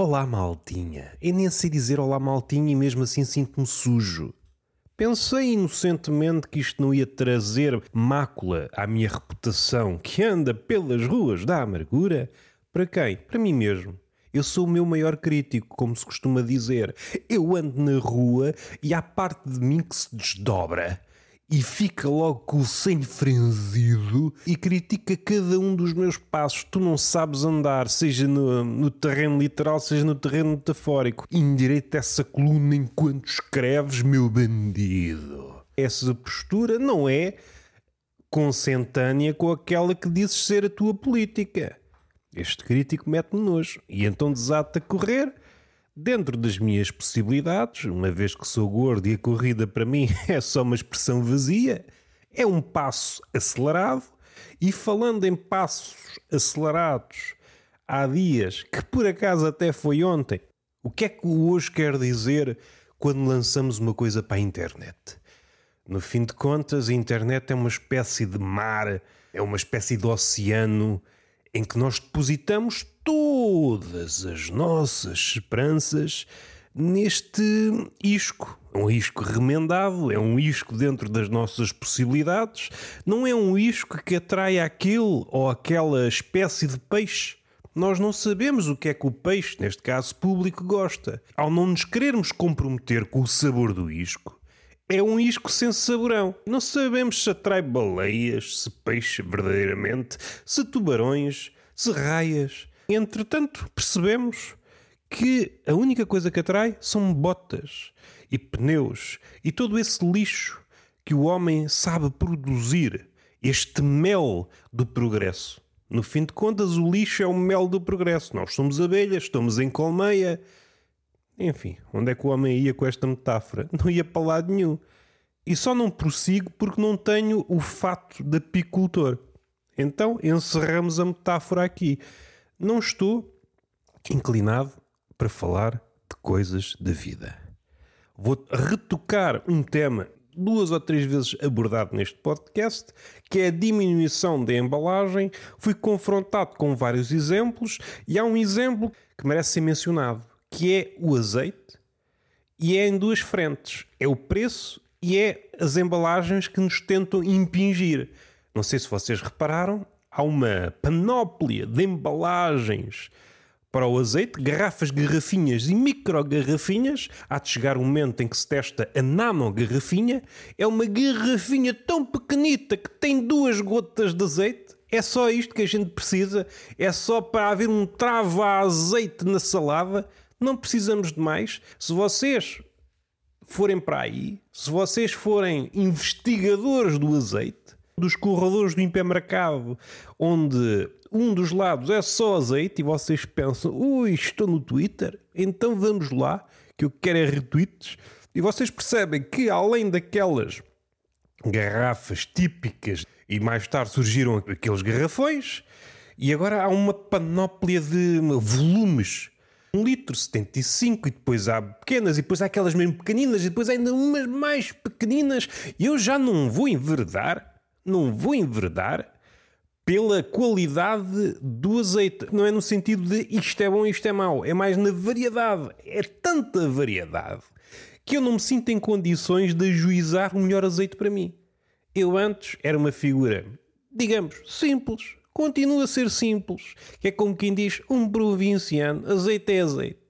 Olá, maltinha. Eu nem sei dizer olá, maltinha, e mesmo assim sinto-me sujo. Pensei inocentemente que isto não ia trazer mácula à minha reputação que anda pelas ruas da amargura. Para quem? Para mim mesmo. Eu sou o meu maior crítico, como se costuma dizer. Eu ando na rua e há parte de mim que se desdobra e fica logo com o senho franzido e critica cada um dos meus passos. Tu não sabes andar, seja no, no terreno literal, seja no terreno metafórico. Indireita essa coluna enquanto escreves, meu bandido. Essa postura não é consentânea com aquela que dizes ser a tua política. Este crítico mete-me nojo e então desata a correr dentro das minhas possibilidades, uma vez que sou gordo e a corrida para mim é só uma expressão vazia, é um passo acelerado. E falando em passos acelerados, há dias, que por acaso até foi ontem, o que é que o hoje quer dizer quando lançamos uma coisa para a internet? No fim de contas, a internet é uma espécie de mar, é uma espécie de oceano em que nós depositamos todas as nossas esperanças neste isco. É um isco remendado, é um isco dentro das nossas possibilidades, não é um isco que atrai aquele ou aquela espécie de peixe. Nós não sabemos o que é que o peixe, neste caso público, gosta. Ao não nos querermos comprometer com o sabor do isco, é um isco sem saborão. Não sabemos se atrai baleias, se peixe verdadeiramente, se tubarões, se raias. Entretanto, percebemos que a única coisa que atrai são botas e pneus e todo esse lixo que o homem sabe produzir, este mel do progresso. No fim de contas, o lixo é o mel do progresso. Nós somos abelhas, estamos em colmeia. Enfim, onde é que o homem ia com esta metáfora? Não ia para lado nenhum. E só não prossigo porque não tenho o fato de apicultor. Então encerramos a metáfora aqui não estou inclinado para falar de coisas da vida. Vou retocar um tema duas ou três vezes abordado neste podcast, que é a diminuição da embalagem. Fui confrontado com vários exemplos e há um exemplo que merece ser mencionado, que é o azeite, e é em duas frentes: é o preço e é as embalagens que nos tentam impingir. Não sei se vocês repararam, há uma panóplia de embalagens para o azeite, garrafas, garrafinhas e micro-garrafinhas. Há de chegar um momento em que se testa a nano-garrafinha. É uma garrafinha tão pequenita que tem duas gotas de azeite. É só isto que a gente precisa. É só para haver um travo a azeite na salada. Não precisamos de mais. Se vocês forem para aí, se vocês forem investigadores do azeite, dos corredores do hipermercado, onde um dos lados é só azeite e vocês pensam, ui, estou no Twitter, então vamos lá, que eu quero é retweets. E vocês percebem que além daquelas garrafas típicas e mais tarde surgiram aqueles garrafões e agora há uma panóplia de volumes. Um litro 75 e depois há pequenas e depois há aquelas mesmo pequeninas e depois ainda umas mais pequeninas. E eu já não vou enverdar não vou enverdar pela qualidade do azeite. Não é no sentido de isto é bom, isto é mau. É mais na variedade. É tanta variedade que eu não me sinto em condições de ajuizar o melhor azeite para mim. Eu antes era uma figura, digamos, simples. Continua a ser simples. Que é como quem diz um provinciano, azeite é azeite.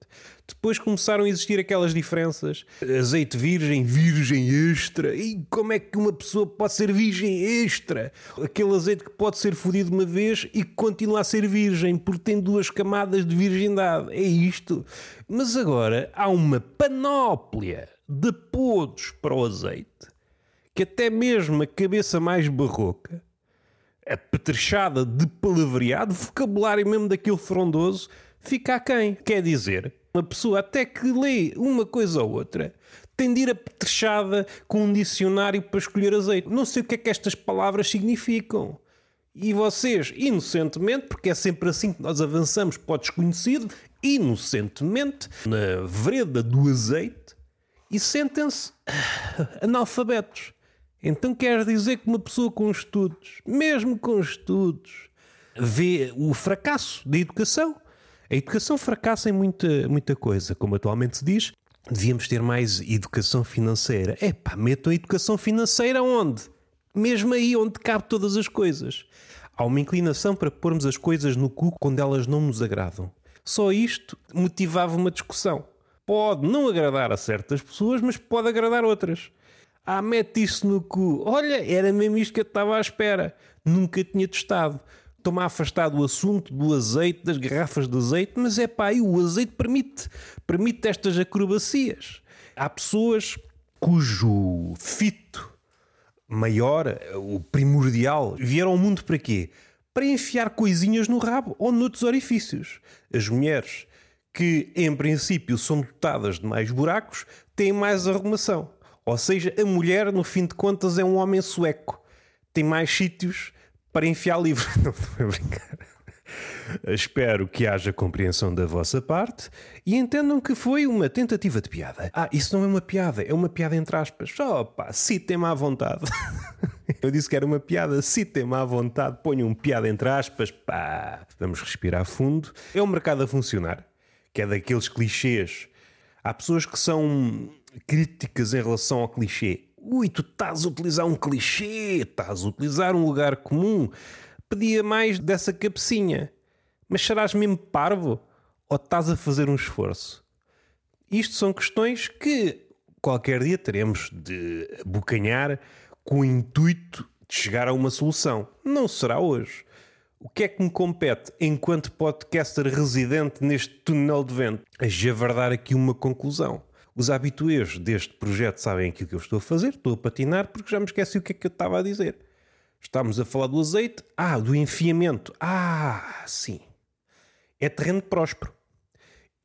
Depois começaram a existir aquelas diferenças. Azeite virgem, virgem extra. E como é que uma pessoa pode ser virgem extra? Aquele azeite que pode ser fodido uma vez e que continua a ser virgem porque tem duas camadas de virgindade. É isto. Mas agora há uma panóplia de podos para o azeite que até mesmo a cabeça mais barroca, apetrechada de palavreado, vocabulário mesmo daquele frondoso, fica a quem? Quer dizer, uma pessoa até que lê uma coisa ou outra tem de ir apetrechada com um dicionário para escolher azeite. Não sei o que é que estas palavras significam. E vocês, inocentemente, porque é sempre assim que nós avançamos para o desconhecido, inocentemente, na vereda do azeite, e sentem-se analfabetos. Então quer dizer que uma pessoa com estudos, mesmo com estudos, vê o fracasso da educação A educação fracassa em muita, muita coisa, como atualmente se diz. Devíamos ter mais educação financeira. É pá, metam a educação financeira onde? Mesmo aí onde cabe todas as coisas. Há uma inclinação para pormos as coisas no cu quando elas não nos agradam. Só isto motivava uma discussão. Pode não agradar a certas pessoas, mas pode agradar outras. Ah, mete isso no cu. Olha, era mesmo isto que eu estava à espera. Nunca tinha testado. Estou-me a afastar do assunto do azeite, das garrafas de azeite, mas é pá, o azeite permite, permite estas acrobacias. Há pessoas cujo fito maior, o primordial, vieram ao mundo para quê? Para enfiar coisinhas no rabo ou noutros orifícios. As mulheres, que em princípio são dotadas de mais buracos, têm mais arrumação. Ou seja, a mulher, no fim de contas, é um homem sueco. Tem mais sítios para enfiar livro. Não estou a brincar. Espero que haja compreensão da vossa parte e entendam que foi uma tentativa de piada. Ah, isso não é uma piada, é uma piada entre aspas. Só pá, citem-me à vontade. Eu disse que era uma piada, citem-me à vontade, ponham um piada entre aspas, pá. Vamos respirar fundo. É um mercado a funcionar, que é daqueles clichês. Há pessoas que são críticas em relação ao clichê. Ui, tu estás a utilizar um clichê, estás a utilizar um lugar comum pedia mais dessa cabecinha. Mas serás mesmo parvo? Ou estás a fazer um esforço? Isto são questões que qualquer dia teremos de bocanhar com o intuito de chegar a uma solução. Não será hoje. O que é que me compete enquanto podcaster residente neste túnel de vento? A javardar aqui uma conclusão. Os habituês deste projeto sabem aquilo que eu estou a fazer, estou a patinar porque já me esqueci o que é que eu estava a dizer. Estamos a falar do azeite. Ah, do enfiamento. Ah, sim. É terreno próspero.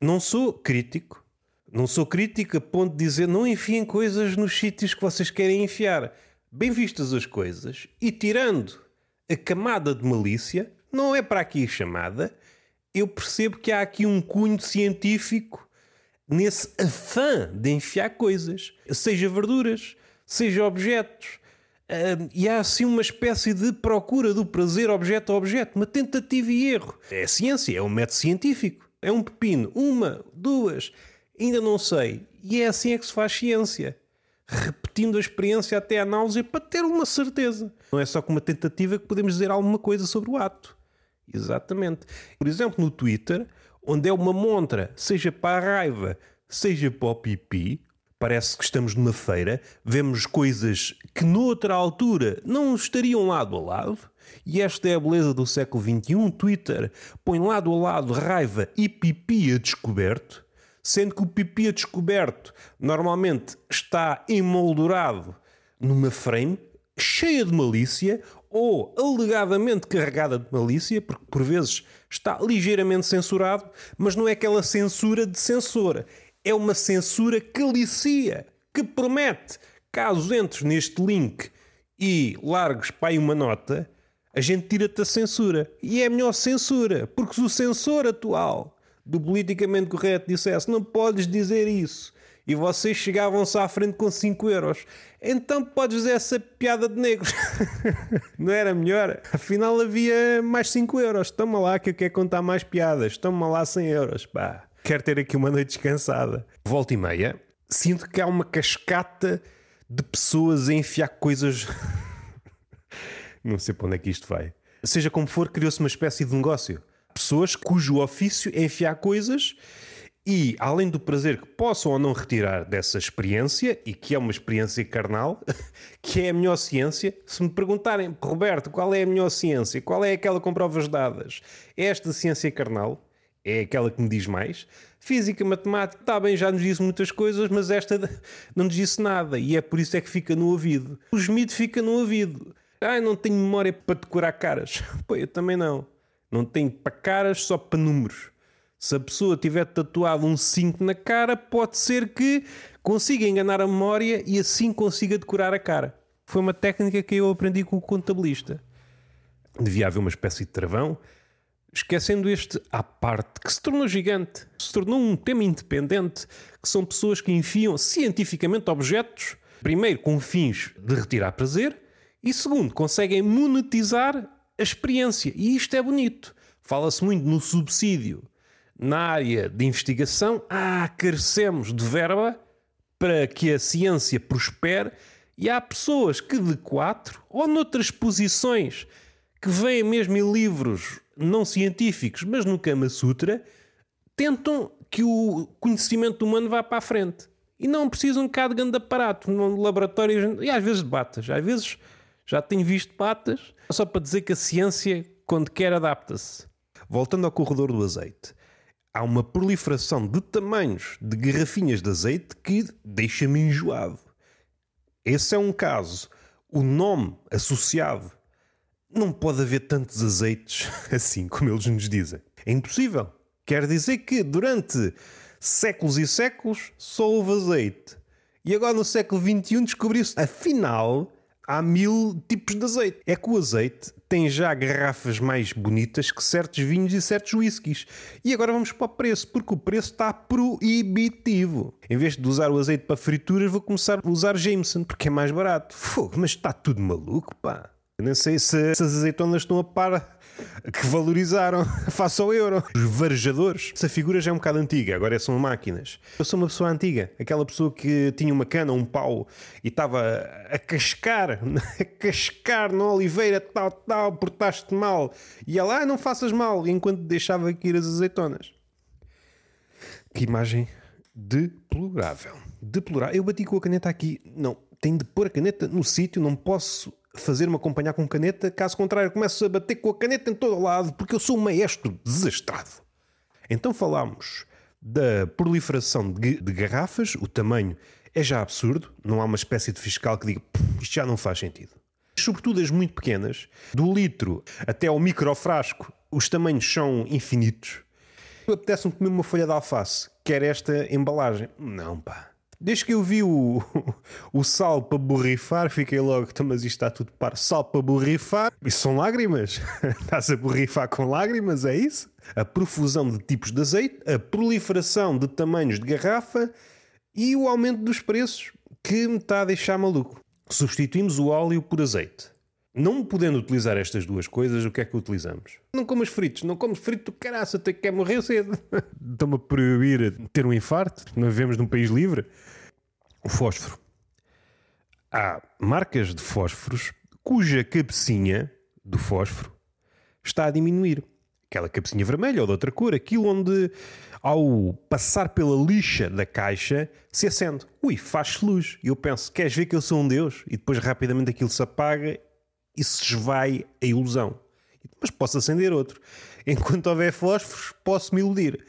Não sou crítico. Não sou crítico a ponto de dizer não enfiem coisas nos sítios que vocês querem enfiar. Bem vistas as coisas e tirando a camada de malícia, não é para aqui chamada, eu percebo que há aqui um cunho científico nesse afã de enfiar coisas, seja verduras, seja objetos, e há assim uma espécie de procura do prazer objeto a objeto, uma tentativa e erro. É ciência, é um método científico. É um pepino, uma, duas, ainda não sei. E é assim é que se faz ciência. Repetindo a experiência até a náusea para ter uma certeza. Não é só com uma tentativa que podemos dizer alguma coisa sobre o ato. Exatamente. Por exemplo, no Twitter, onde é uma montra, seja para a raiva, seja para o pipi, parece que estamos numa feira, vemos coisas que noutra altura não estariam lado a lado, e esta é a beleza do século XXI. Twitter põe lado a lado raiva e pipi a descoberto, sendo que o pipi a descoberto normalmente está emoldurado numa frame cheia de malícia ou alegadamente carregada de malícia, porque por vezes está ligeiramente censurado, mas não é aquela censura de censora, é uma censura que alicia, que promete, caso entres neste link e largues para aí uma nota, a gente tira-te a censura. E é a melhor censura, porque se o censor atual do politicamente correto dissesse não podes dizer isso, e vocês chegavam-se à frente com 5 euros, então podes dizer essa piada de negros. não era melhor? Afinal havia mais 5 euros. Toma lá que eu quero contar mais piadas. Toma lá 100 euros. Pá quero ter aqui uma noite descansada. Volta e meia, sinto que há uma cascata de pessoas a enfiar coisas. Não sei para onde é que isto vai. Seja como for, criou-se uma espécie de negócio. Pessoas cujo ofício é enfiar coisas e, além do prazer que possam ou não retirar dessa experiência, e que é uma experiência carnal, que é a melhor ciência, se me perguntarem, Roberto, qual é a melhor ciência? Qual é aquela com provas dadas? Esta ciência carnal? é aquela que me diz mais. Física, matemática, está bem, já nos disse muitas coisas, mas esta não nos disse nada e é por isso é que fica no ouvido. O gemido fica no ouvido. Ah, não tenho memória para decorar caras. Pô, eu também não. Não tenho para caras, só para números. Se a pessoa tiver tatuado um 5 na cara, pode ser que consiga enganar a memória e assim consiga decorar a cara. Foi uma técnica que eu aprendi com o contabilista. Devia haver uma espécie de travão esquecendo este à parte, que se tornou gigante, se tornou um tema independente, que são pessoas que enfiam cientificamente objetos, primeiro com fins de retirar prazer, e segundo, conseguem monetizar a experiência. E isto é bonito. Fala-se muito no subsídio na área de investigação, ah, carecemos de verba para que a ciência prospere e há pessoas que de quatro ou noutras posições que vêm mesmo em livros não científicos, mas no Kama Sutra, tentam que o conhecimento humano vá para a frente. E não precisam cá de grande aparato, no laboratório, e às vezes de batas. Às vezes já tenho visto batas, só para dizer que a ciência, quando quer, adapta-se. Voltando ao corredor do azeite, há uma proliferação de tamanhos de garrafinhas de azeite que deixa-me enjoado. Esse é um caso. O nome associado não pode haver tantos azeites assim como eles nos dizem. É impossível. Quer dizer que durante séculos e séculos só houve azeite. E agora no século XXI descobriu-se, afinal, há mil tipos de azeite. É que o azeite tem já garrafas mais bonitas que certos vinhos e certos whiskies. E agora vamos para o preço, porque o preço está proibitivo. Em vez de usar o azeite para frituras, vou começar a usar Jameson, porque é mais barato. Fogo, mas está tudo maluco, pá. Eu nem sei se essas azeitonas estão a par que valorizaram face ao euro. Os varejadores. Essa figura já é um bocado antiga, agora são máquinas. Eu sou uma pessoa antiga, aquela pessoa que tinha uma cana, um pau e estava a cascar, a cascar na oliveira, tal, tal, portaste mal. E ela, ah, não faças mal, enquanto deixava aqui as azeitonas. Que imagem deplorável. Deplorável. Eu bati com a caneta aqui. Não, tenho de pôr a caneta no sítio, não posso fazer-me acompanhar com caneta, caso contrário, começo a bater com a caneta em todo o lado, porque eu sou um maestro desastrado. Então falámos da proliferação de, de garrafas, o tamanho é já absurdo, não há uma espécie de fiscal que diga isto já não faz sentido. Sobretudo as muito pequenas, do litro até ao microfrasco, os tamanhos são infinitos. Apetece-me comer uma folha de alface, quer esta embalagem? Não, pá. Desde que eu vi o, o sal para borrifar, fiquei logo, então, mas isto está tudo para sal para borrifar. Isso são lágrimas? Estás a borrifar com lágrimas, é isso? A profusão de tipos de azeite, a proliferação de tamanhos de garrafa e o aumento dos preços que me está a deixar maluco. Substituímos o óleo por azeite. Não podendo utilizar estas duas coisas, o que é que utilizamos? Não comas fritos, não comes frito, caraça, até que quer morrer cedo. Estão-me a proibir ter um infarto, não vivemos num país livre. O fósforo. Há marcas de fósforos cuja cabecinha do fósforo está a diminuir. Aquela cabecinha vermelha ou de outra cor, aquilo onde, ao passar pela lixa da caixa, se acende. Ui, faz-se luz. E eu penso, queres ver que eu sou um Deus? E depois rapidamente aquilo se apaga e se esvai a ilusão. Mas posso acender outro. Enquanto houver fósforos, posso me iludir.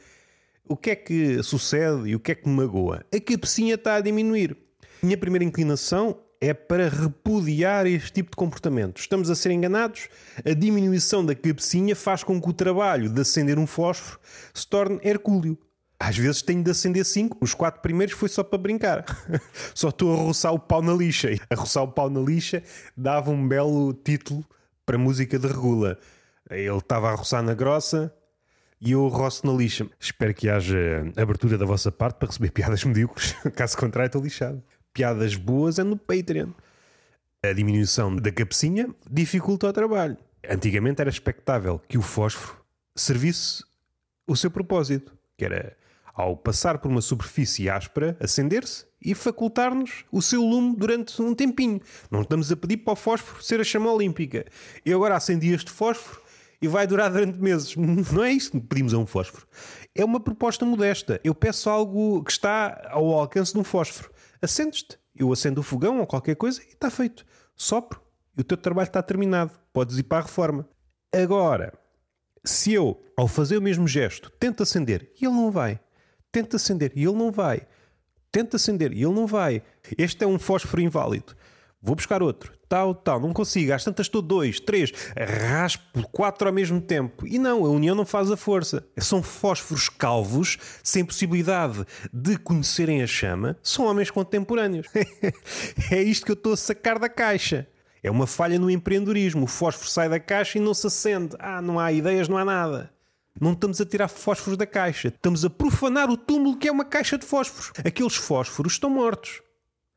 O que é que sucede e o que é que me magoa? A cabecinha está a diminuir. Minha primeira inclinação é para repudiar este tipo de comportamento. Estamos a ser enganados. A diminuição da cabecinha faz com que o trabalho de acender um fósforo se torne hercúleo. Às vezes tenho de acender cinco. Os quatro primeiros foi só para brincar. só estou a roçar o pau na lixa. A roçar o pau na lixa dava um belo título para música de regula. Ele estava a roçar na grossa, e eu roço na lixa. Espero que haja abertura da vossa parte para receber piadas medíocres. Caso contrário, estou lixado. Piadas boas é no Patreon. A diminuição da cabecinha dificulta o trabalho. Antigamente era expectável que o fósforo servisse o seu propósito, que era, ao passar por uma superfície áspera, acender-se e facultar-nos o seu lume durante um tempinho. Não estamos a pedir para o fósforo ser a chama olímpica. Eu agora acendi este fósforo e vai durar durante meses. Não é isso que pedimos a um fósforo. É uma proposta modesta. Eu peço algo que está ao alcance de um fósforo. Acendes-te. Eu acendo o fogão ou qualquer coisa e está feito. Sopro e o teu trabalho está terminado. Podes ir para a reforma. Agora, se eu, ao fazer o mesmo gesto, tento acender e ele não vai, tento acender e ele não vai, tento acender e ele não vai, este é um fósforo inválido. Vou buscar outro. Tal, tal. Não consigo. Às tantas estou dois, três. Raspo quatro ao mesmo tempo. E não, a união não faz a força. São fósforos calvos, sem possibilidade de conhecerem a chama. São homens contemporâneos. é isto que eu estou a sacar da caixa. É uma falha no empreendedorismo. O fósforo sai da caixa e não se acende. Ah, não há ideias, não há nada. Não estamos a tirar fósforos da caixa. Estamos a profanar o túmulo que é uma caixa de fósforos. Aqueles fósforos estão mortos.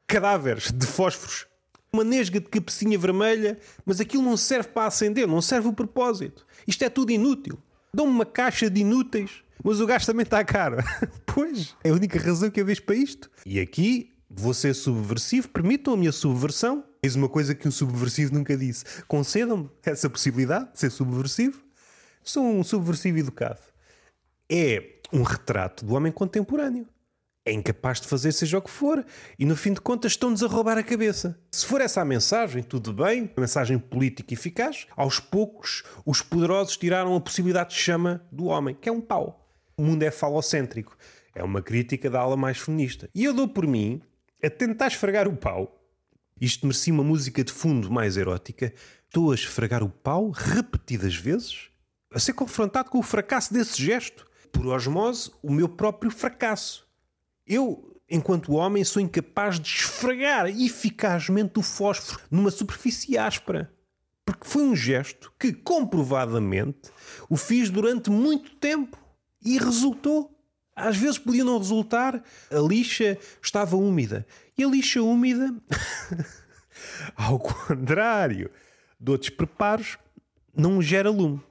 Cadáveres de fósforos uma nesga de cabecinha vermelha, mas aquilo não serve para acender, não serve o propósito. Isto é tudo inútil. Dão-me uma caixa de inúteis Mas o gás também está caro. pois, é a única razão que eu vejo para isto. E aqui vou ser subversivo, permitam a subversão. Eis uma coisa que um subversivo nunca disse. Concedam-me essa possibilidade de ser subversivo. Sou um subversivo educado. É um retrato do homem contemporâneo. É incapaz de fazer seja o que for e no fim de contas estão-nos a roubar a cabeça. Se for essa a mensagem, tudo bem, mensagem política eficaz, aos poucos os poderosos tiraram a possibilidade de chama do homem, que é um pau. O mundo é falocêntrico. É uma crítica da ala mais feminista. E eu dou por mim a tentar esfregar o pau. Isto merecia uma música de fundo mais erótica. Estou a esfregar o pau repetidas vezes, a ser confrontado com o fracasso desse gesto. Por osmose, o meu próprio fracasso. Eu, enquanto homem, sou incapaz de esfregar eficazmente o fósforo numa superfície áspera. Porque foi um gesto que, comprovadamente, o fiz durante muito tempo e resultou. Às vezes podia não resultar, a lixa estava úmida. E a lixa úmida, ao contrário de outros preparos, não gera lume.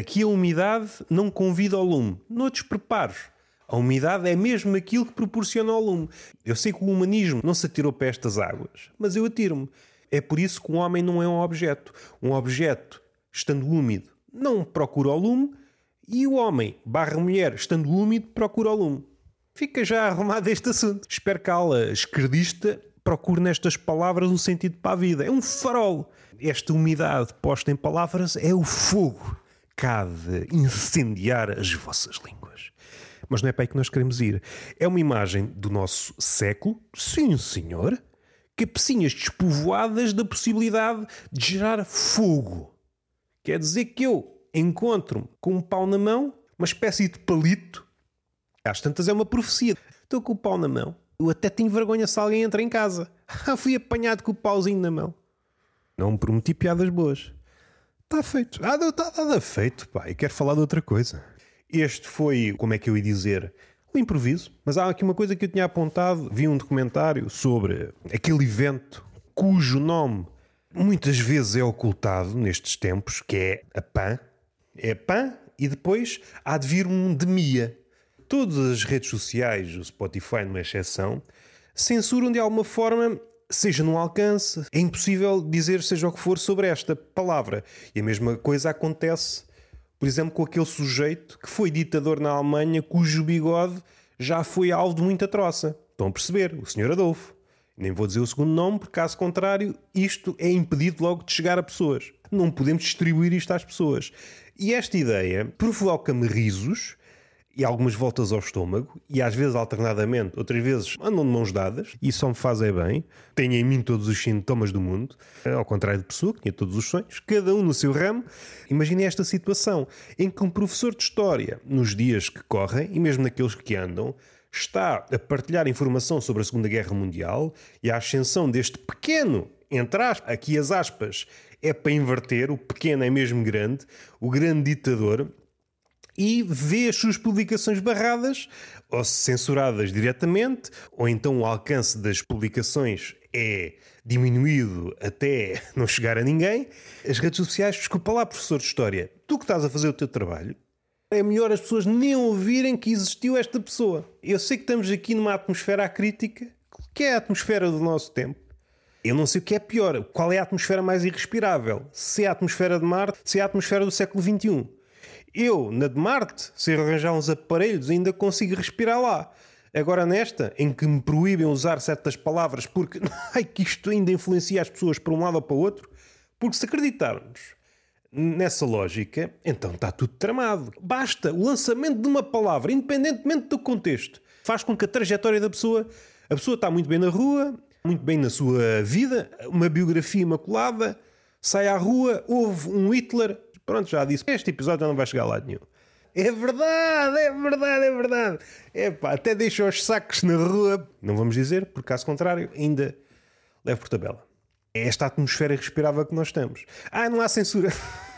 Aqui a umidade não convida ao lume. Noutros preparos, a umidade é mesmo aquilo que proporciona ao lume. Eu sei que o humanismo não se atirou para estas águas, mas eu atiro-me. É por isso que um homem não é um objeto. Um objeto, estando úmido, não procura o lume, e o homem, barra mulher, estando úmido, procura o lume. Fica já arrumado este assunto. Espero que a ala esquerdista procure nestas palavras um sentido para a vida. É um farol. Esta umidade posta em palavras é o fogo que há de incendiar as vossas línguas. Mas não é para aí que nós queremos ir. É uma imagem do nosso século, sim senhor, cabecinhas despovoadas da possibilidade de gerar fogo. Quer dizer que eu encontro-me com um pau na mão, uma espécie de palito. Às tantas é uma profecia. Estou com o pau na mão. Eu até tenho vergonha se alguém entra em casa. Fui apanhado com o pauzinho na mão. Não me prometi piadas boas. Está feito. Ah, está nada feito, pá. E quero falar de outra coisa. Este foi, como é que eu ia dizer, um improviso. Mas há aqui uma coisa que eu tinha apontado. Vi um documentário sobre aquele evento cujo nome muitas vezes é ocultado nestes tempos, que é a PAN, é PAN e depois há de vir um DEMIA. Todas as redes sociais, o Spotify numa exceção, censuram de alguma forma, seja no alcance, é impossível dizer seja o que for sobre esta palavra. E a mesma coisa acontece, por exemplo, com aquele sujeito que foi ditador na Alemanha, cujo bigode já foi alvo de muita troça. Estão a perceber? O Sr. Adolfo. Nem vou dizer o segundo nome, porque caso contrário, isto é impedido logo de chegar a pessoas. Não podemos distribuir isto às pessoas. E esta ideia provoca-me risos e algumas voltas ao estômago, e às vezes alternadamente, outras vezes andam de mãos dadas, e só me fazem bem. Tenho em mim todos os sintomas do mundo, ao contrário de pessoa que tinha todos os sonhos, cada um no seu ramo. Imagine esta situação em que um professor de história, nos dias que correm, e mesmo naqueles que andam, está a partilhar informação sobre a Segunda Guerra Mundial e a ascensão deste pequeno, entre aspas, aqui as aspas, é para inverter, o pequeno é mesmo grande, o grande ditador, e vê as suas publicações barradas ou censuradas diretamente, ou então o alcance das publicações é diminuído até não chegar a ninguém. As redes sociais, desculpa lá, professor de História, tu que estás a fazer o teu trabalho, é melhor as pessoas nem ouvirem que existiu esta pessoa. Eu sei que estamos aqui numa atmosfera crítica, que é a atmosfera do nosso tempo. Eu não sei o que é pior. Qual é a atmosfera mais irrespirável? Se é a atmosfera de Marte, se é a atmosfera do século XXI. Eu, na de Marte, se arranjar uns aparelhos, ainda consigo respirar lá. Agora nesta, em que me proíbem usar certas palavras porque ai, que isto ainda influencia as pessoas para um lado ou para o outro, porque se acreditarmos nessa lógica, então está tudo tramado. Basta o lançamento de uma palavra, independentemente do contexto, faz com que a trajetória da pessoa, a pessoa está muito bem na rua, muito bem na sua vida, uma biografia imaculada, sai à rua, houve um Hitler, pronto, já disse, este episódio já não vai chegar a lado nenhum. É verdade, é verdade, é verdade. Epá, até deixa os sacos na rua. Não vamos dizer, por caso contrário, ainda levo por tabela. É esta atmosfera respirável que nós estamos. Ah, não há censura.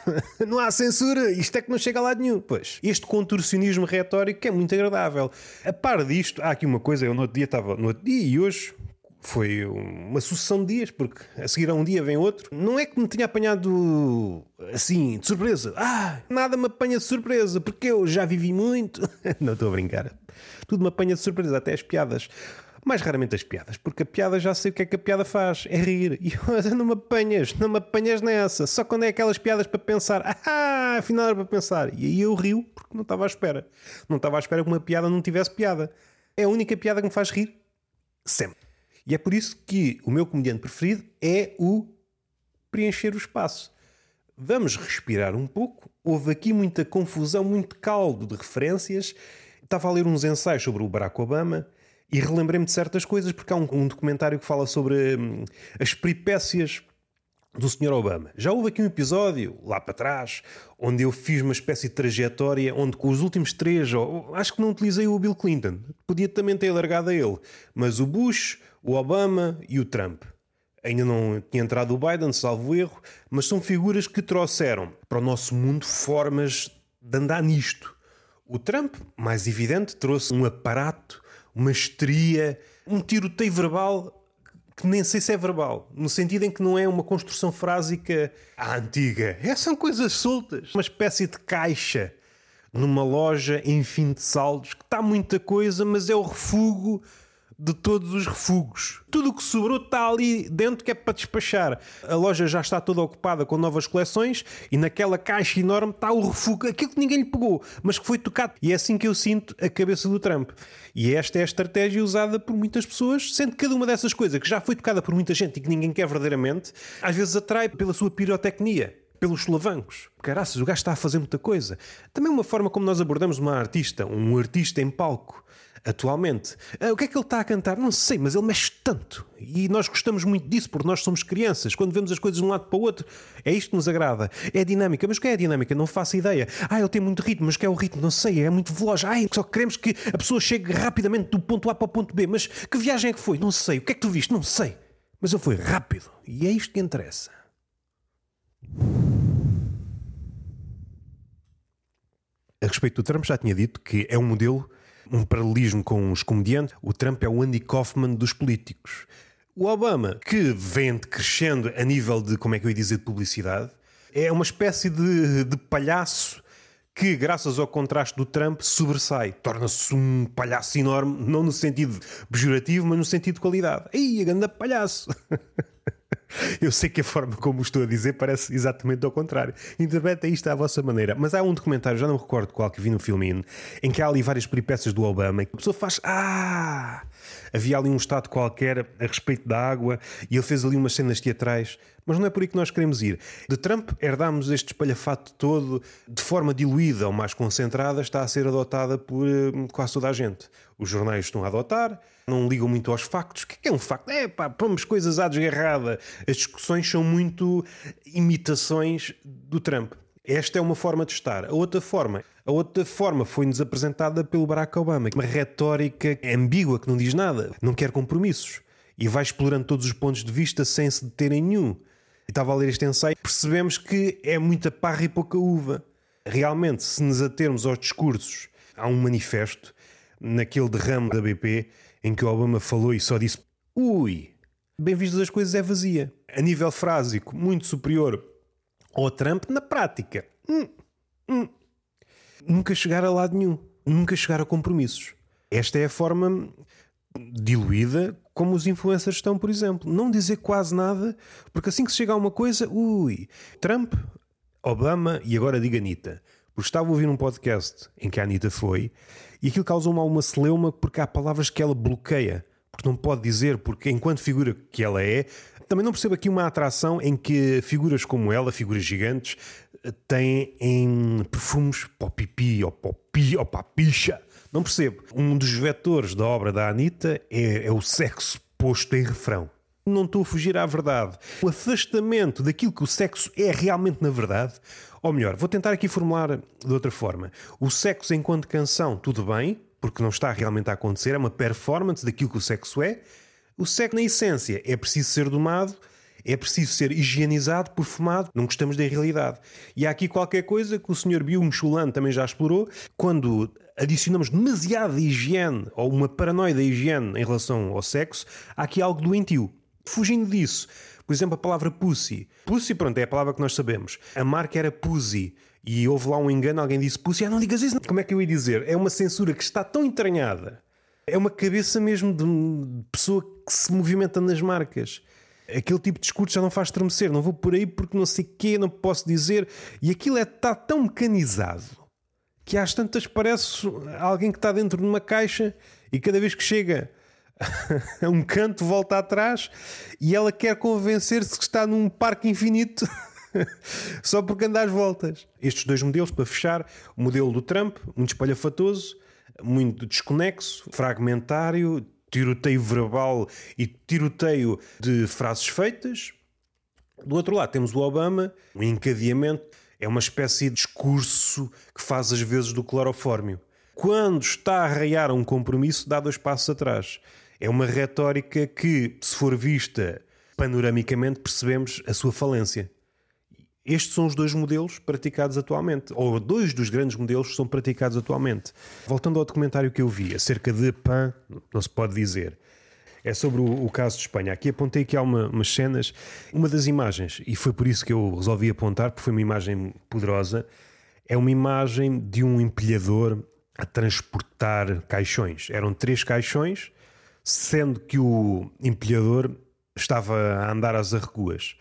não há censura, isto é que não chega a lado nenhum. Pois, este contorcionismo retórico é muito agradável. A par disto, há aqui uma coisa, eu no outro dia estava, no outro dia e hoje, Foi uma sucessão de dias, porque a seguir a um dia vem outro. Não é que me tinha apanhado assim, de surpresa. Ah, nada me apanha de surpresa, porque eu já vivi muito. Não estou a brincar. Tudo me apanha de surpresa, até as piadas. Mais raramente as piadas, porque a piada já sei o que é que a piada faz, é rir. E eu, não me apanhas, não me apanhas nessa. Só quando é aquelas piadas para pensar, ah, afinal era para pensar. E aí eu rio porque não estava à espera. Não estava à espera que uma piada não tivesse piada. É a única piada que me faz rir, sempre. E é por isso que o meu comediante preferido é o preencher o espaço. Vamos respirar um pouco. Houve aqui muita confusão, muito caldo de referências. Estava a ler uns ensaios sobre o Barack Obama e relembrei-me de certas coisas, porque há um, um documentário que fala sobre hum, as peripécias do Sr. Obama. Já houve aqui um episódio, lá para trás, onde eu fiz uma espécie de trajetória onde com os últimos três, acho que não utilizei o Bill Clinton, podia também ter largado a ele, mas o Bush, o Obama e o Trump. Ainda não tinha entrado o Biden, salvo erro, mas são figuras que trouxeram para o nosso mundo formas de andar nisto. O Trump, mais evidente, trouxe um aparato, uma histeria, um tiroteio verbal que nem sei se é verbal, no sentido em que não é uma construção frásica à antiga. É, são coisas soltas. Uma espécie de caixa numa loja em fim de saldos que está muita coisa, mas é o refúgio de todos os refugos. Tudo o que sobrou está ali dentro que é para despachar. A loja já está toda ocupada com novas coleções e naquela caixa enorme está o refúgio, aquilo que ninguém lhe pegou, mas que foi tocado. E é assim que eu sinto a cabeça do Trump. E esta é a estratégia usada por muitas pessoas, sendo que cada uma dessas coisas que já foi tocada por muita gente e que ninguém quer verdadeiramente, às vezes atrai pela sua pirotecnia pelos solavancos. Caraças, o gajo está a fazer muita coisa. Também uma forma como nós abordamos uma artista, um artista em palco atualmente. Ah, o que é que ele está a cantar? Não sei, mas ele mexe tanto. E nós gostamos muito disso, porque nós somos crianças. Quando vemos as coisas de um lado para o outro, é isto que nos agrada. É dinâmica. Mas o que é a dinâmica? Não faço ideia. Ah, ele tem muito ritmo, mas que é o ritmo? Não sei, é muito veloz. Ai, só queremos que a pessoa chegue rapidamente do ponto A para o ponto B. Mas que viagem é que foi? Não sei. O que é que tu viste? Não sei. Mas ele foi rápido. E é isto que interessa. A respeito do Trump, já tinha dito que é um modelo um paralelismo com os comediantes, o Trump é o Andy Kaufman dos políticos. O Obama, que vem crescendo a nível de, como é que eu ia dizer, de publicidade, é uma espécie de, de palhaço que, graças ao contraste do Trump, sobressai. Torna-se um palhaço enorme, não no sentido pejorativo, mas no sentido de qualidade. Ei, a grande palhaço! Eu sei que a forma como estou a dizer parece exatamente ao contrário. Interpretem isto à vossa maneira. Mas há um documentário, já não me recordo qual que vi no filme, em que há ali várias peripécias do Obama e a pessoa faz Ah! Havia ali um estado qualquer a respeito da água e ele fez ali umas cenas teatrais. Mas não é por aí que nós queremos ir. De Trump herdámos este espalhafato todo de forma diluída ou mais concentrada, está a ser adotada por eh, quase toda a gente. Os jornais estão a adotar, não ligam muito aos factos. O que é um facto? É pá, pomos coisas à desgarrada. As discussões são muito imitações do Trump. Esta é uma forma de estar. A outra forma, a outra forma foi-nos apresentada pelo Barack Obama, uma retórica ambígua que não diz nada, não quer compromissos e vai explorando todos os pontos de vista sem se deter em nenhum. E estava a ler este ensaio, percebemos que é muita parra e pouca uva. Realmente, se nos atermos aos discursos, há um manifesto naquele derrame da BP em que o Obama falou e só disse: Ui, bem vistas as coisas é vazia. A nível frásico, muito superior ao Trump na prática. Hum, hum. Nunca chegar a lado nenhum. Nunca chegar a compromissos. Esta é a forma diluída como os influencers estão, por exemplo. Não dizer quase nada, porque assim que se chega a uma coisa, ui, Trump, Obama e agora diga Anitta. Porque estava a ouvir um podcast em que a Anitta foi e aquilo causou mal uma celeuma porque há palavras que ela bloqueia. Porque não pode dizer, porque enquanto figura que ela é, também não percebo aqui uma atração em que figuras como ela, figuras gigantes, têm em perfumes para o pipi ou para o, pi, ou para a picha. Não percebo. Um dos vetores da obra da Anitta é, é o sexo posto em refrão. Não estou a fugir à verdade. O afastamento daquilo que o sexo é realmente na verdade. Ou melhor, vou tentar aqui formular de outra forma. O sexo enquanto canção, tudo bem, porque não está realmente a acontecer, é uma performance daquilo que o sexo é. O sexo, na essência, é preciso ser domado, é preciso ser higienizado, perfumado, não gostamos da realidade. E há aqui qualquer coisa que o Sr. Byung Chulan também já explorou, quando adicionamos demasiada higiene ou uma paranoia da higiene em relação ao sexo, há aqui algo doentio. Fugindo disso, por exemplo, a palavra pussy. Pussy, pronto, é a palavra que nós sabemos. A marca era pussy. E houve lá um engano, alguém disse pussy. Ah, não digas isso. Como é que eu ia dizer? É uma censura que está tão entranhada. É uma cabeça mesmo de pessoa que se movimenta nas marcas. Aquele tipo de discurso já não faz estremecer. Não vou por aí porque não sei o quê, não posso dizer. E aquilo é, está tão mecanizado que às tantas parece alguém que está dentro de uma caixa e cada vez que chega a um canto volta atrás e ela quer convencer-se que está num parque infinito só porque anda às voltas. Estes dois modelos, para fechar, o modelo do Trump, muito espalhafatoso, muito desconexo, fragmentário, tiroteio verbal e tiroteio de frases feitas. Do outro lado temos o Obama, um encadeamento é uma espécie de discurso que faz às vezes do clorofórmio. Quando está a arraiar um compromisso, dá dois passos atrás. É uma retórica que, se for vista panoramicamente, percebemos a sua falência. Estes são os dois modelos praticados atualmente, ou dois dos grandes modelos que são praticados atualmente. Voltando ao documentário que eu vi acerca de PAN, não se pode dizer é sobre o, o, caso de Espanha. Aqui apontei que há uma, umas cenas, uma das imagens, e foi por isso que eu resolvi apontar, porque foi uma imagem poderosa, é uma imagem de um empilhador a transportar caixões. Eram três caixões, sendo que o empilhador estava a andar às arreguas.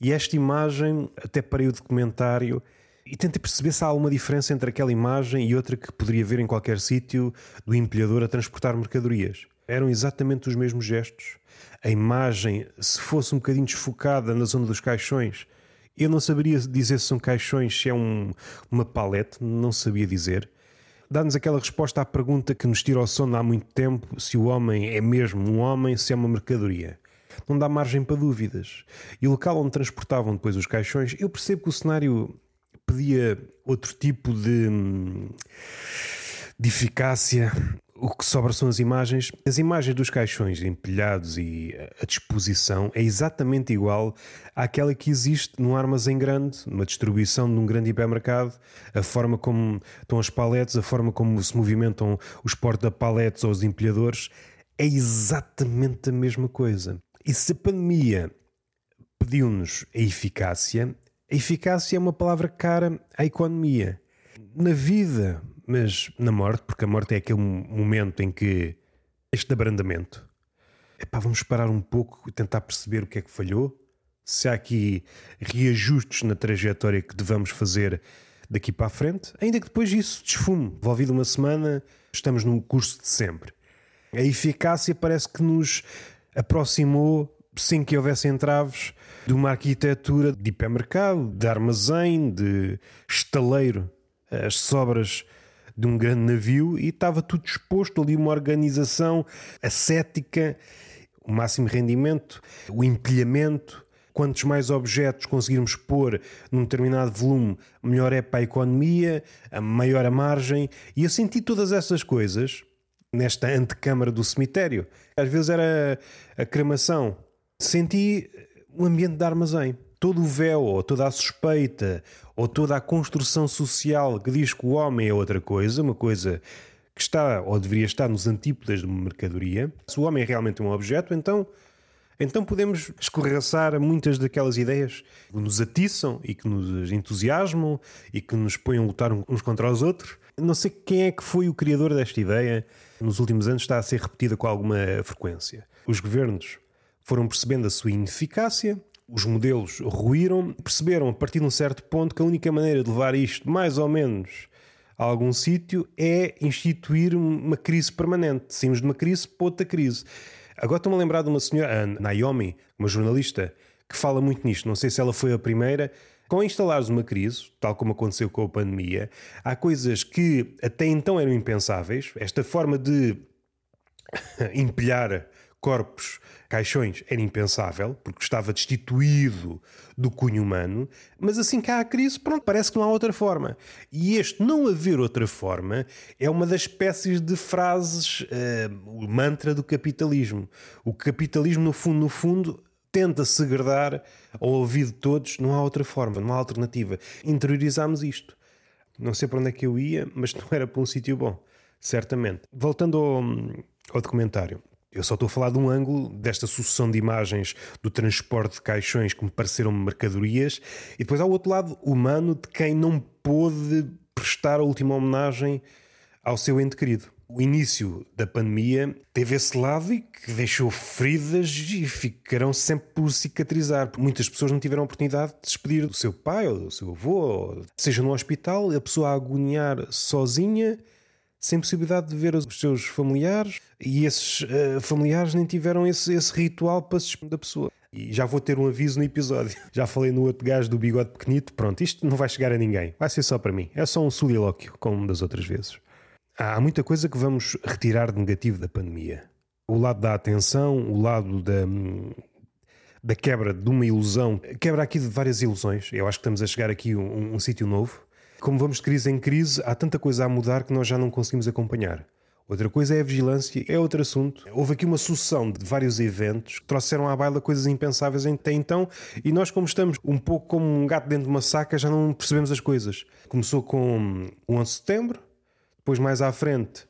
E esta imagem, até parei o documentário e tentei perceber se há alguma diferença entre aquela imagem e outra que poderia ver em qualquer sítio do empilhador a transportar mercadorias eram exatamente os mesmos gestos. A imagem, se fosse um bocadinho desfocada na zona dos caixões, eu não saberia dizer se são caixões, se é um, uma palete, não sabia dizer. Dá-nos aquela resposta à pergunta que nos tira ao sono há muito tempo: se o homem é mesmo um homem, se é uma mercadoria. Não dá margem para dúvidas. E o local onde transportavam depois os caixões, eu percebo que o cenário pedia outro tipo de, de eficácia, o que sobra são as imagens. As imagens dos caixões empilhados e a disposição é exatamente igual àquela que existe num armazém grande, numa distribuição num grande hipermercado. A forma como estão as paletes, a forma como se movimentam os porta-paletes ou os empilhadores é exatamente a mesma coisa. E se a pandemia pediu-nos a eficácia, a eficácia é uma palavra cara à economia. Na vida, mas na morte, porque a morte é aquele momento em que este abrandamento. Epá, vamos parar um pouco e tentar perceber o que é que falhou. Se há aqui reajustes na trajetória que devamos fazer daqui para a frente, ainda que depois disso desfume. Envolvido uma semana, estamos no curso de sempre. A eficácia parece que nos aproximou, sem que houvesse entraves, de uma arquitetura de hipermercado, de armazém, de estaleiro. As sobras de um grande navio e estava tudo disposto ali, uma organização ascética, o máximo rendimento, o empilhamento. Quantos mais objetos conseguirmos pôr num determinado volume, melhor é para a economia, a maior a margem. E eu senti todas essas coisas nesta antecâmara do cemitério. Às vezes era a cremação. Senti um ambiente de armazém todo o véu, ou toda a suspeita, ou toda a construção social que diz que o homem é outra coisa, uma coisa que está ou deveria estar nos antípodas de uma mercadoria. Se o homem é realmente um objeto, então, então podemos escorreçar muitas daquelas ideias que nos atiçam e que nos entusiasmam e que nos põem a lutar uns contra os outros. Não sei quem é que foi o criador desta ideia. Nos últimos anos está a ser repetida com alguma frequência. Os governos foram percebendo a sua ineficácia os modelos ruíram, perceberam a partir de um certo ponto que a única maneira de levar isto mais ou menos a algum sítio é instituir uma crise permanente. Saímos de uma crise para outra crise. Agora estou-me a lembrar de uma senhora, a Naomi, uma jornalista, que fala muito nisto. Não sei se ela foi a primeira. Com instalares uma crise, tal como aconteceu com a pandemia, há coisas que até então eram impensáveis. Esta forma de empilhar corpos caixões era impensável, porque estava destituído do cunho humano, mas assim que há a crise, pronto, parece que não há outra forma. E este não haver outra forma é uma das espécies de frases, uh, o mantra do capitalismo. O capitalismo, no fundo, no fundo, tenta segredar ao ouvido de todos, não há outra forma, não há alternativa. Interiorizamos isto. Não sei para onde é que eu ia, mas não era para um sítio bom, certamente. Voltando ao, ao documentário. Eu só estou a falar de um ângulo desta sucessão de imagens do transporte de caixões que me pareceram mercadorias, e depois há o outro lado humano de quem não pôde prestar a última homenagem ao seu ente querido. O início da pandemia teve esse lado e que deixou feridas e ficarão sempre por cicatrizar. Muitas pessoas não tiveram a oportunidade de despedir do seu pai ou do seu avô, seja no hospital, a pessoa a agoniar sozinha sem possibilidade de ver os seus familiares e esses uh, familiares nem tiveram esse, esse ritual para se da pessoa. E já vou ter um aviso no episódio. Já falei no outro gajo do bigode pequenito. Pronto, isto não vai chegar a ninguém. Vai ser só para mim. É só um solilóquio, como das outras vezes. Há muita coisa que vamos retirar de negativo da pandemia. O lado da atenção, o lado da, da quebra de uma ilusão. Quebra aqui de várias ilusões. Eu acho que estamos a chegar aqui a um, um sítio novo como vamos de crise em crise, há tanta coisa a mudar que nós já não conseguimos acompanhar. Outra coisa é a vigilância, é outro assunto. Houve aqui uma sucessão de vários eventos que trouxeram à baila coisas impensáveis até então, e nós, como estamos um pouco como um gato dentro de uma saca, já não percebemos as coisas. Começou com o 11 de setembro, depois mais à frente.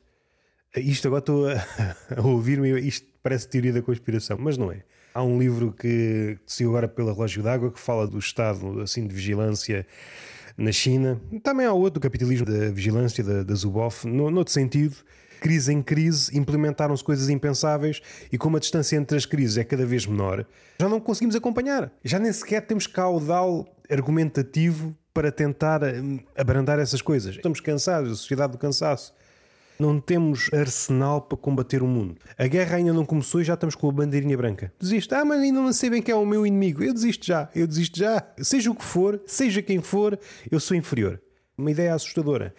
Isto agora estou a, a ouvir-me, isto parece teoria da conspiração, mas não é. Há um livro que saiu agora pela Relógio d'Água que fala do estado assim de vigilância na China. Também há outro, capitalismo da vigilância da, da Zuboff, no, noutro sentido. Crise em crise, implementaram-se coisas impensáveis e como a distância entre as crises é cada vez menor, já não conseguimos acompanhar. Já nem sequer temos caudal argumentativo para tentar hum, abrandar essas coisas. Estamos cansados, a sociedade do cansaço. Não temos arsenal para combater o mundo. A guerra ainda não começou e já estamos com a bandeirinha branca. Desisto. Ah, mas ainda não sei bem quem é o meu inimigo. Eu desisto já. Eu desisto já. Seja o que for, seja quem for, eu sou inferior. Uma ideia assustadora.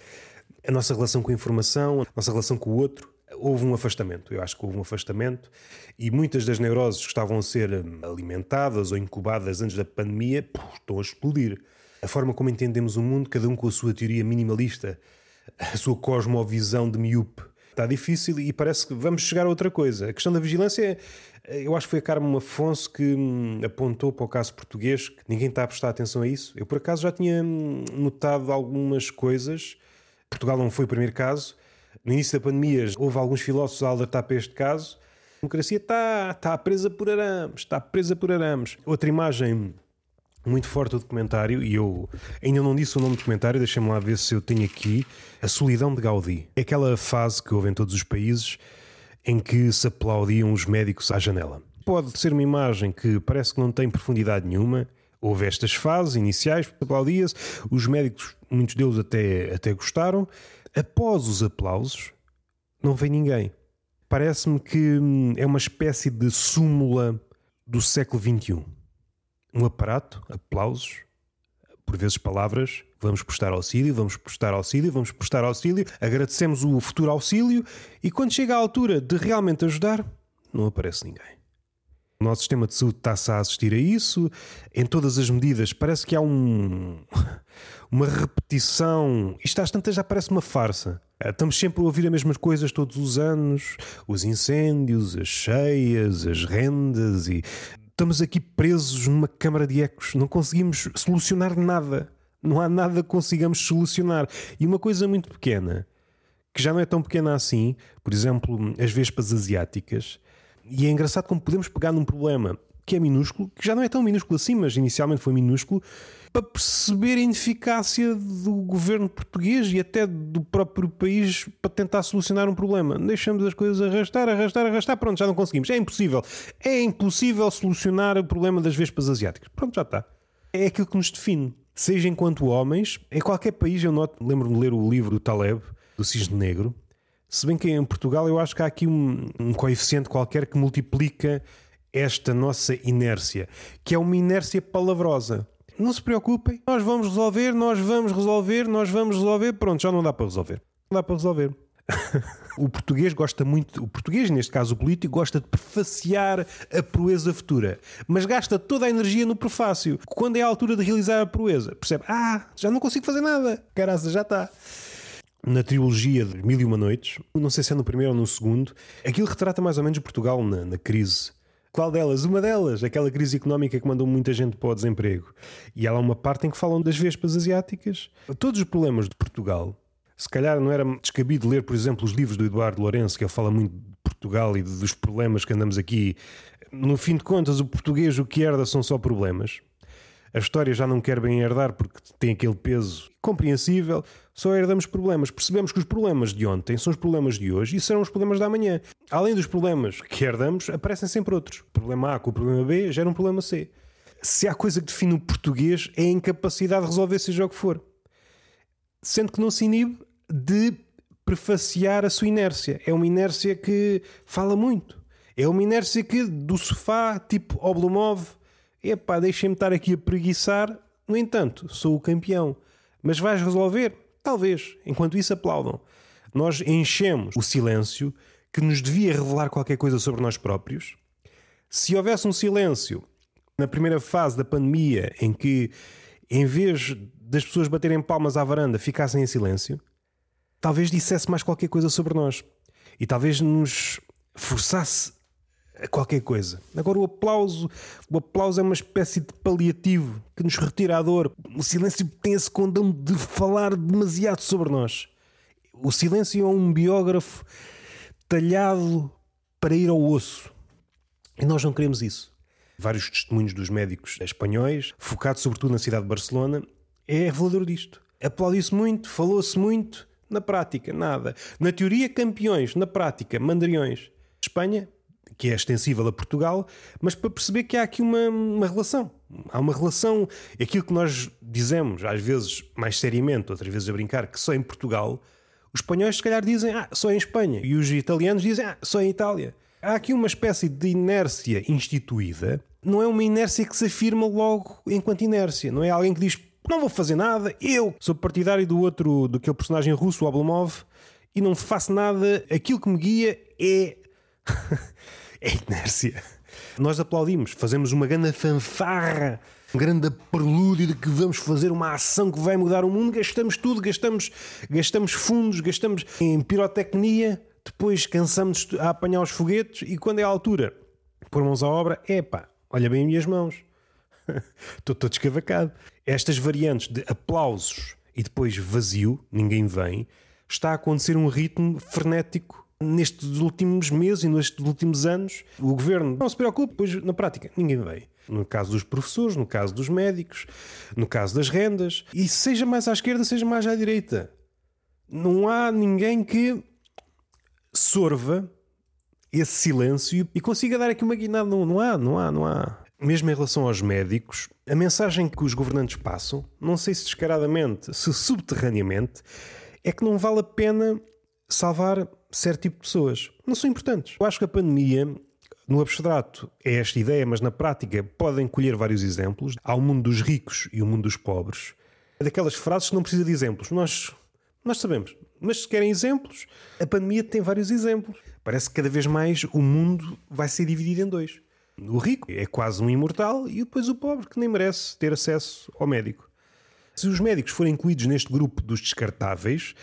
A nossa relação com a informação, a nossa relação com o outro, houve um afastamento. Eu acho que houve um afastamento e muitas das neuroses que estavam a ser hum, alimentadas ou incubadas antes da pandemia estão a explodir. A forma como entendemos o mundo, cada um com a sua teoria minimalista, a sua cosmovisão de miúpe. Está difícil e parece que vamos chegar a outra coisa. A questão da vigilância, eu acho que foi a Carmen Afonso que hum, apontou para o caso português, que ninguém está a prestar atenção a isso. Eu, por acaso, já tinha hum, notado algumas coisas. Portugal não foi o primeiro caso. No início da pandemia, houve alguns filósofos a alertar para este caso. A democracia está, está presa por arames, está presa por arames. Outra imagem muito forte o documentário, e eu ainda não disse o nome do documentário, deixem-me lá ver se eu tenho aqui. A Solidão de Gaudí. É aquela fase que houve em todos os países em que se aplaudiam os médicos à janela. Pode ser uma imagem que parece que não tem profundidade nenhuma. Houve estas fases iniciais, aplaudia-se, os médicos, muitos deles até, até gostaram. Após os aplausos, não vem ninguém. Parece-me que hum, é uma espécie de súmula do século XXI um aparato, aplausos, por vezes palavras, vamos prestar auxílio, vamos prestar auxílio, vamos prestar auxílio, agradecemos o futuro auxílio e quando chega a altura de realmente ajudar, não aparece ninguém. O nosso sistema de saúde está-se a assistir a isso, em todas as medidas, parece que há um, uma repetição. Isto às tantas já parece uma farsa. Estamos sempre a ouvir as mesmas coisas todos os anos: os incêndios, as cheias, as rendas e estamos aqui presos numa câmara de ecos, não conseguimos solucionar nada. Não há nada que consigamos solucionar. E uma coisa muito pequena, que já não é tão pequena assim, por exemplo, as vespas asiáticas, e é engraçado como podemos pegar num problema que é minúsculo, que já não é tão minúsculo assim, mas inicialmente foi minúsculo, para perceber a ineficácia do governo português e até do próprio país para tentar solucionar um problema. Deixamos as coisas arrastar, arrastar, arrastar, pronto, já não conseguimos. É impossível. É impossível solucionar o problema das vespas asiáticas. Pronto, já está. É aquilo que nos define. Seja enquanto homens, em qualquer país, eu noto, lembro-me de ler o livro do Taleb, do Cisne Negro, se bem que em Portugal eu acho que há aqui um, um coeficiente qualquer que multiplica esta nossa inércia, que é uma inércia palavrosa. Não se preocupem, nós vamos resolver, nós vamos resolver, nós vamos resolver. Pronto, já não dá para resolver. Não dá para resolver. o português gosta muito, o português, neste caso o político, gosta de prefaciar a proeza futura, mas gasta toda a energia no prefácio. Quando é a altura de realizar a proeza, percebe? Ah, já não consigo fazer nada, caraca, já está. Na trilogia de Mil e Uma Noites, não sei se é no primeiro ou no segundo, aquilo retrata mais ou menos Portugal na, na crise Qual delas? Uma delas, aquela crise económica que mandou muita gente para o desemprego. E há lá uma parte em que falam das vespas asiáticas. Todos os problemas de Portugal. Se calhar não era descabido ler, por exemplo, os livros do Eduardo Lourenço, que ele fala muito de Portugal e dos problemas que andamos aqui. No fim de contas, o português o que herda são só problemas. A história já não quer bem herdar porque tem aquele peso compreensível, só herdamos problemas. Percebemos que os problemas de ontem são os problemas de hoje e serão os problemas da amanhã. Além dos problemas que herdamos, aparecem sempre outros. Problema A com o problema B gera um problema C. Se há coisa que define o português é a incapacidade de resolver seja o que for. Sendo que não se inibe de prefaciar a sua inércia. É uma inércia que fala muito. É uma inércia que do sofá, tipo Oblomov, epá, deixem-me estar aqui a preguiçar. No entanto, sou o campeão. Mas vais resolver? Talvez. Enquanto isso, aplaudam. Nós enchemos o silêncio que nos devia revelar qualquer coisa sobre nós próprios. Se houvesse um silêncio na primeira fase da pandemia em que, em vez das pessoas baterem palmas à varanda, ficassem em silêncio, talvez dissesse mais qualquer coisa sobre nós. E talvez nos forçasse qualquer coisa. Agora o aplauso, o aplauso é uma espécie de paliativo que nos retira a dor. O silêncio tem esse condão de falar demasiado sobre nós. O silêncio é um biógrafo talhado para ir ao osso. E nós não queremos isso. Vários testemunhos dos médicos espanhóis, focados sobretudo na cidade de Barcelona, é revelador disto. Aplaudiu-se muito, falou-se muito, na prática, nada. Na teoria, campeões, na prática, mandriões. Espanha, que é extensível a Portugal, mas para perceber que há aqui uma, uma relação. Há uma relação. Aquilo que nós dizemos, às vezes mais seriamente, outras vezes a brincar, que só em Portugal, os espanhóis se calhar dizem ah, só em Espanha, e os italianos dizem ah, só em Itália. Há aqui uma espécie de inércia instituída, não é uma inércia que se afirma logo enquanto inércia, não é alguém que diz não vou fazer nada, eu sou partidário do outro, daquele personagem russo, o Oblomov, e não faço nada, aquilo que me guia é é inércia. Nós aplaudimos, fazemos uma grande fanfarra, um grande prelúdio de que vamos fazer uma ação que vai mudar o mundo, gastamos tudo, gastamos, gastamos fundos, gastamos em pirotecnia, depois cansamos a apanhar os foguetes e quando é a altura pôr mãos à obra, epá, olha bem as minhas mãos. Estou todo escavacado. Estas variantes de aplausos e depois vazio, ninguém vem, está a acontecer um ritmo frenético nestes últimos meses e nestes últimos anos, o governo não se preocupa, pois na prática ninguém veio. No caso dos professores, no caso dos médicos, no caso das rendas, e seja mais à esquerda, seja mais à direita. Não há ninguém que sorva esse silêncio e consiga dar aqui uma guinada. Não, não há, não há, não há. Mesmo em relação aos médicos, a mensagem que os governantes passam, não sei se descaradamente, se subterraneamente, é que não vale a pena salvar certo tipo de pessoas. Não são importantes. Eu acho que a pandemia, no abstrato, é esta ideia, mas na prática podem colher vários exemplos. Há o mundo dos ricos e o mundo dos pobres. É daquelas frases que não precisa de exemplos. Nós, nós sabemos. Mas se querem exemplos, a pandemia tem vários exemplos. Parece que cada vez mais o mundo vai ser dividido em dois. O rico é quase um imortal e depois o pobre que nem merece ter acesso ao médico. Se os médicos forem incluídos neste grupo dos descartáveis,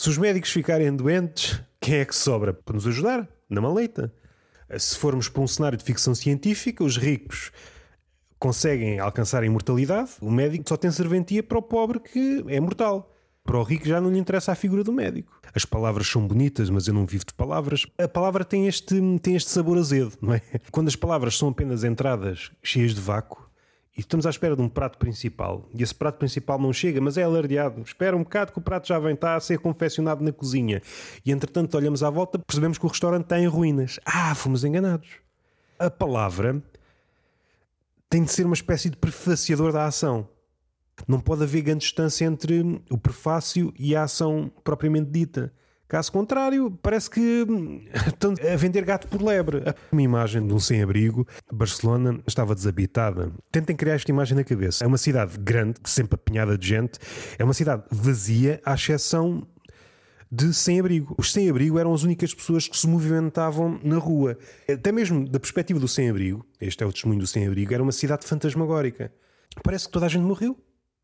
se os médicos ficarem doentes, quem é que sobra para nos ajudar? Na maleta. Se formos para um cenário de ficção científica, os ricos conseguem alcançar a imortalidade, o médico só tem serventia para o pobre que é mortal. Para o rico já não lhe interessa a figura do médico. As palavras são bonitas, mas eu não vivo de palavras. A palavra tem este, tem este sabor azedo, não é? Quando as palavras são apenas entradas cheias de vácuo, e estamos à espera de um prato principal e esse prato principal não chega, mas é alardeado. Espera um bocado que o prato já vem, está a ser confeccionado na cozinha. E entretanto olhamos à volta, percebemos que o restaurante está em ruínas. Ah, fomos enganados. A palavra tem de ser uma espécie de prefaciador da ação. Não pode haver grande distância entre o prefácio e a ação propriamente dita. Caso contrário, parece que hum, estão a vender gato por lebre. Uma imagem de um sem-abrigo, Barcelona estava desabitada. Tentem criar esta imagem na cabeça. É uma cidade grande, sempre apinhada de gente. É uma cidade vazia, à exceção de sem-abrigo. Os sem-abrigo eram as únicas pessoas que se movimentavam na rua. Até mesmo da perspectiva do sem-abrigo, este é o testemunho do sem-abrigo, era uma cidade fantasmagórica. Parece que toda a gente morreu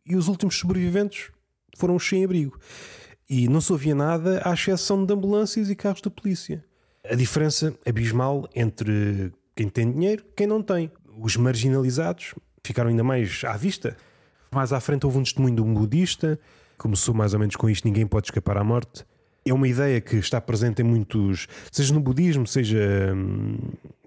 e os últimos sobreviventes foram os sem-abrigo e não se ouvia nada, à exceção de ambulâncias e carros da polícia. A diferença abismal entre Quem tem dinheiro, quem não tem. Os marginalizados ficaram ainda mais à vista. Mais à frente houve um testemunho de um budista, começou mais ou menos com isto: ninguém pode escapar à morte. É uma ideia que está presente em muitos, seja no budismo, seja,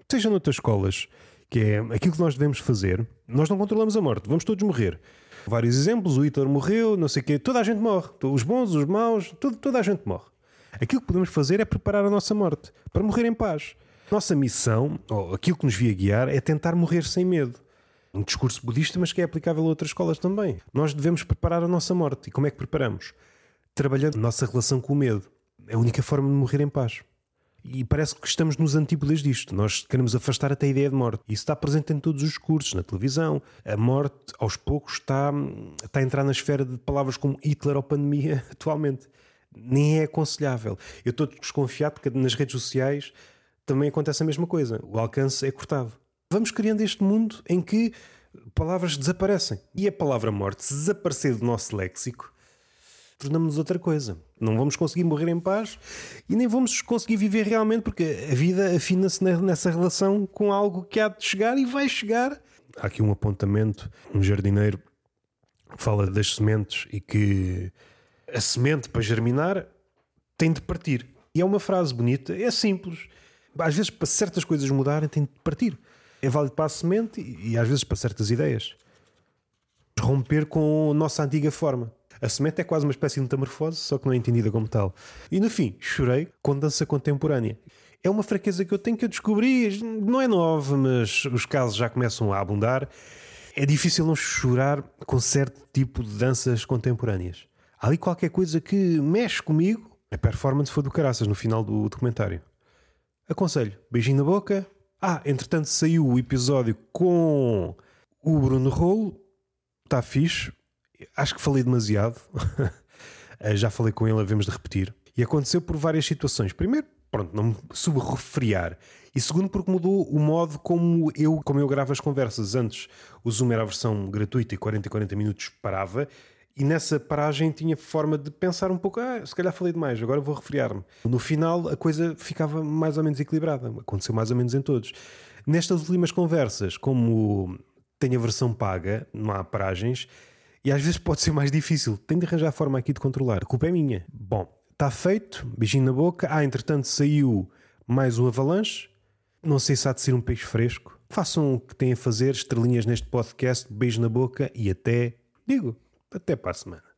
seja noutras escolas, que é aquilo que nós devemos fazer. Nós não controlamos a morte, vamos todos morrer. Vários exemplos: o Hitler morreu, não sei o quê, toda a gente morre. Os bons, os maus, toda, toda a gente morre. Aquilo que podemos fazer é preparar a nossa morte para morrer em paz. Nossa missão, ou aquilo que nos via guiar, é tentar morrer sem medo. Um discurso budista, mas que é aplicável a outras escolas também. Nós devemos preparar a nossa morte. E como é que preparamos? Trabalhando a nossa relação com o medo. É a única forma de morrer em paz. E parece que estamos nos antípodas disto. Nós queremos afastar até a ideia de morte. Isso está presente em todos os discursos, na televisão. A morte, aos poucos, está, está a entrar na esfera de palavras como Hitler ou pandemia atualmente. Nem é aconselhável. Eu estou desconfiado que nas redes sociais também acontece a mesma coisa. O alcance é cortado. Vamos criando este mundo em que palavras desaparecem. E a palavra morte, se desaparecer do nosso léxico, tornamos-nos outra coisa. Não vamos conseguir morrer em paz e nem vamos conseguir viver realmente, porque a vida afina-se nessa relação com algo que há de chegar e vai chegar. Há aqui um apontamento: um jardineiro fala das sementes e que a semente para germinar tem de partir. E é uma frase bonita, é simples às vezes, para certas coisas mudarem, tem de partir. É válido para a semente e, às vezes para certas ideias. Romper com a nossa antiga forma. A semente é quase uma espécie de metamorfose, só que não é entendida como tal. E no fim, chorei com dança contemporânea. É uma fraqueza que eu tenho que eu descobri, não é nova, mas os casos já começam a abundar. É difícil não chorar com certo tipo de danças contemporâneas. Há ali qualquer coisa que mexe comigo. A performance foi do caraças no final do documentário. Aconselho, beijinho na boca. Ah, entretanto saiu o episódio com o Bruno Rolo. Está fixe. Acho que falei demasiado. Eh, já falei com ele, havemos de repetir. E aconteceu por várias situações. Primeiro, pronto, não me subrefriar. E segundo, porque mudou o modo como eu, como eu gravo as conversas. Antes, o Zoom era a versão gratuita e 40 e 40 minutos parava. E nessa paragem tinha forma de pensar um pouco, ah, se calhar falei demais, agora vou refriar-me. No final a coisa ficava mais ou menos equilibrada, aconteceu mais ou menos em todos. Nestas últimas conversas, como tem a versão paga, não há paragens, e às vezes pode ser mais difícil, tenho de arranjar a forma aqui de controlar, a culpa é minha. Bom, está feito, beijinho na boca, ah, entretanto saiu mais um avalanche, não sei se há de ser um peixe fresco. Façam o que têm a fazer, estrelinhas neste podcast, beijo na boca e até, digo, até para a semana.